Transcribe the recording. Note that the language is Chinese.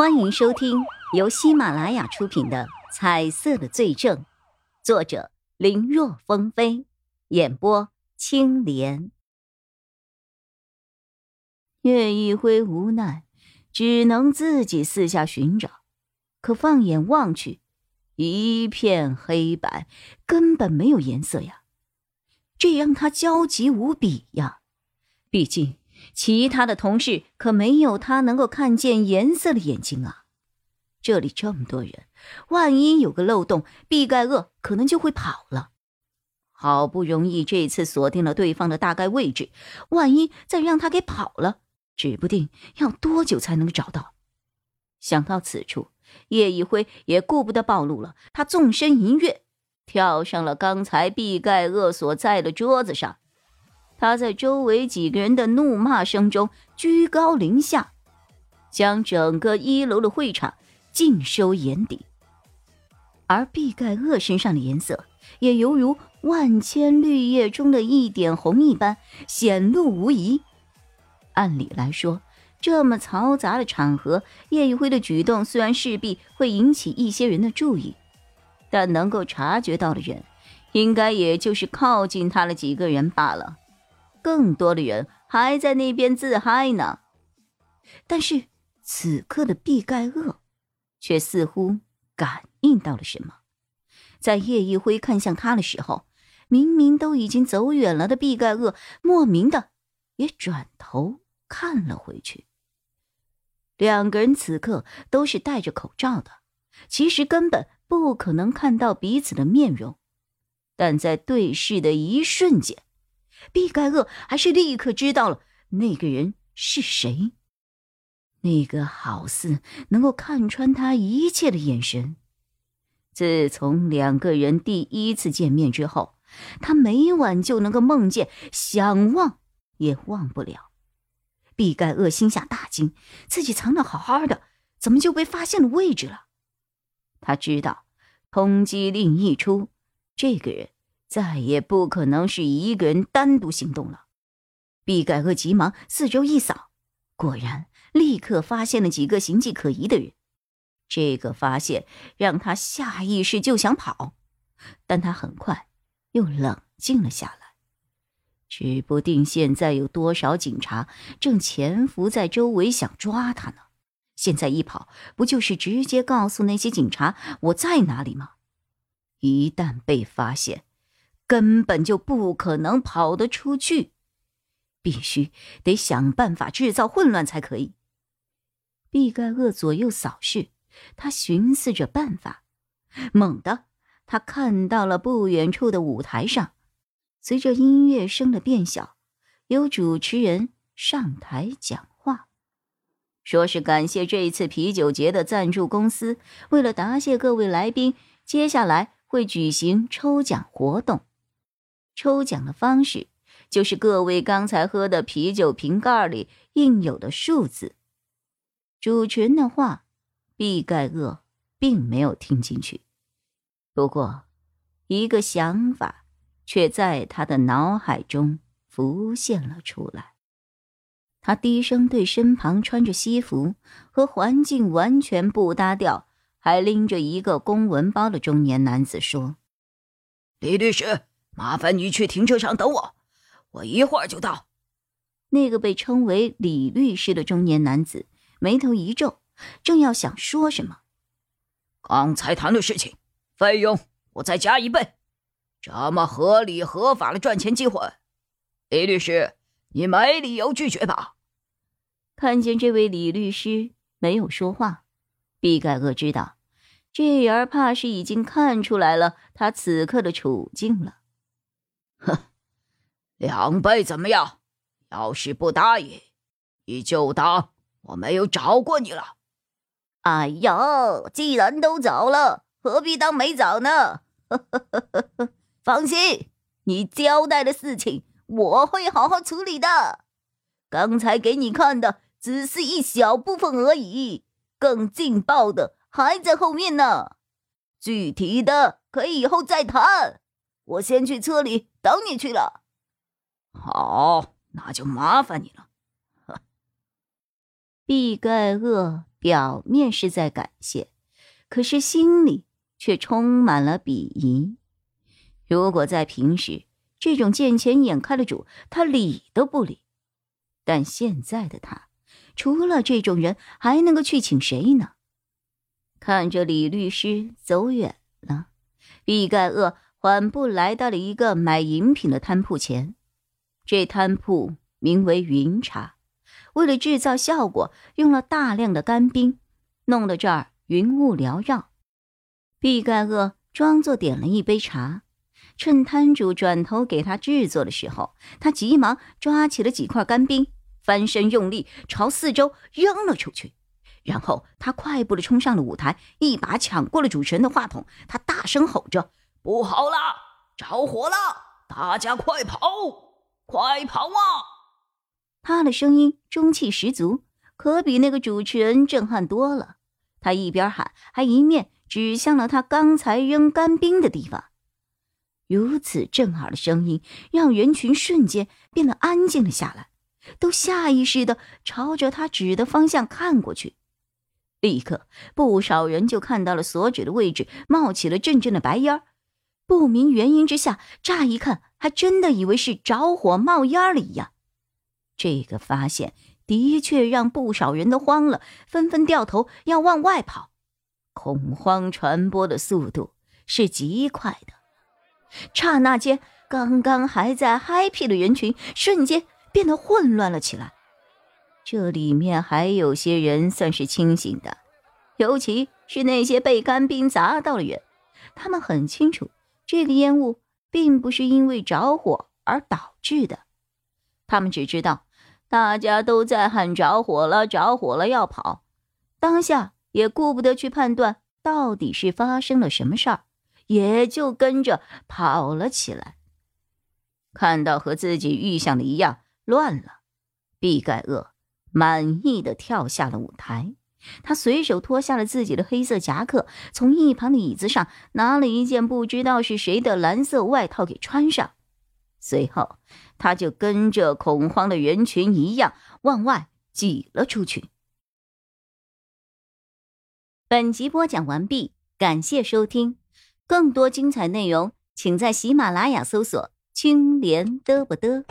欢迎收听由喜马拉雅出品的《彩色的罪证》，作者林若风飞，演播青莲。叶一辉无奈，只能自己四下寻找，可放眼望去，一片黑白，根本没有颜色呀！这让他焦急无比呀！毕竟。其他的同事可没有他能够看见颜色的眼睛啊！这里这么多人，万一有个漏洞，毕盖厄可能就会跑了。好不容易这次锁定了对方的大概位置，万一再让他给跑了，指不定要多久才能找到。想到此处，叶一辉也顾不得暴露了，他纵身一跃，跳上了刚才毕盖厄所在的桌子上。他在周围几个人的怒骂声中居高临下，将整个一楼的会场尽收眼底。而毕盖厄身上的颜色也犹如万千绿叶中的一点红一般显露无遗。按理来说，这么嘈杂的场合，叶一辉的举动虽然势必会引起一些人的注意，但能够察觉到的人，应该也就是靠近他的几个人罢了。更多的人还在那边自嗨呢，但是此刻的毕盖厄却似乎感应到了什么，在叶一辉看向他的时候，明明都已经走远了的毕盖厄莫名的也转头看了回去。两个人此刻都是戴着口罩的，其实根本不可能看到彼此的面容，但在对视的一瞬间。毕盖厄还是立刻知道了那个人是谁，那个好似能够看穿他一切的眼神。自从两个人第一次见面之后，他每晚就能够梦见，想忘也忘不了。毕盖厄心下大惊，自己藏的好好的，怎么就被发现了位置了？他知道，通缉令一出，这个人。再也不可能是一个人单独行动了。毕盖厄急忙四周一扫，果然立刻发现了几个形迹可疑的人。这个发现让他下意识就想跑，但他很快又冷静了下来。指不定现在有多少警察正潜伏在周围想抓他呢？现在一跑，不就是直接告诉那些警察我在哪里吗？一旦被发现，根本就不可能跑得出去，必须得想办法制造混乱才可以。毕盖厄左右扫视，他寻思着办法。猛地，他看到了不远处的舞台上，随着音乐声的变小，有主持人上台讲话，说是感谢这一次啤酒节的赞助公司，为了答谢各位来宾，接下来会举行抽奖活动。抽奖的方式就是各位刚才喝的啤酒瓶盖里印有的数字。主持人的话，毕盖厄并没有听进去，不过一个想法却在他的脑海中浮现了出来。他低声对身旁穿着西服和环境完全不搭调，还拎着一个公文包的中年男子说：“李律师。”麻烦你去停车场等我，我一会儿就到。那个被称为李律师的中年男子眉头一皱，正要想说什么，刚才谈的事情，费用我再加一倍，这么合理合法的赚钱机会，李律师，你没理由拒绝吧？看见这位李律师没有说话，毕盖厄知道，这人怕是已经看出来了他此刻的处境了。哼，两倍怎么样？要是不答应，你就当我没有找过你了。哎呀，既然都找了，何必当没找呢？放心，你交代的事情我会好好处理的。刚才给你看的只是一小部分而已，更劲爆的还在后面呢。具体的可以以后再谈。我先去车里等你去了。好，那就麻烦你了。毕盖厄表面是在感谢，可是心里却充满了鄙夷。如果在平时，这种见钱眼开的主，他理都不理。但现在的他，除了这种人，还能够去请谁呢？看着李律师走远了，毕盖厄缓步来到了一个买饮品的摊铺前。这摊铺名为“云茶”，为了制造效果，用了大量的干冰，弄得这儿云雾缭绕。毕盖厄装作点了一杯茶，趁摊主转头给他制作的时候，他急忙抓起了几块干冰，翻身用力朝四周扔了出去。然后他快步的冲上了舞台，一把抢过了主持人的话筒。他大声吼着：“不好了，着火了！大家快跑，快跑啊！”他的声音中气十足，可比那个主持人震撼多了。他一边喊，还一面指向了他刚才扔干冰的地方。如此震耳的声音，让人群瞬间变得安静了下来，都下意识的朝着他指的方向看过去。立刻，不少人就看到了所指的位置冒起了阵阵的白烟不明原因之下，乍一看还真的以为是着火冒烟了一样。这个发现的确让不少人都慌了，纷纷掉头要往外跑。恐慌传播的速度是极快的，刹那间，刚刚还在 happy 的人群瞬间变得混乱了起来。这里面还有些人算是清醒的，尤其是那些被干冰砸到的人，他们很清楚这个烟雾并不是因为着火而导致的。他们只知道大家都在喊着火了，着火了要跑，当下也顾不得去判断到底是发生了什么事儿，也就跟着跑了起来。看到和自己预想的一样乱了，毕盖厄。满意的跳下了舞台，他随手脱下了自己的黑色夹克，从一旁的椅子上拿了一件不知道是谁的蓝色外套给穿上，随后他就跟着恐慌的人群一样往外挤了出去。本集播讲完毕，感谢收听，更多精彩内容请在喜马拉雅搜索“青莲嘚不嘚”。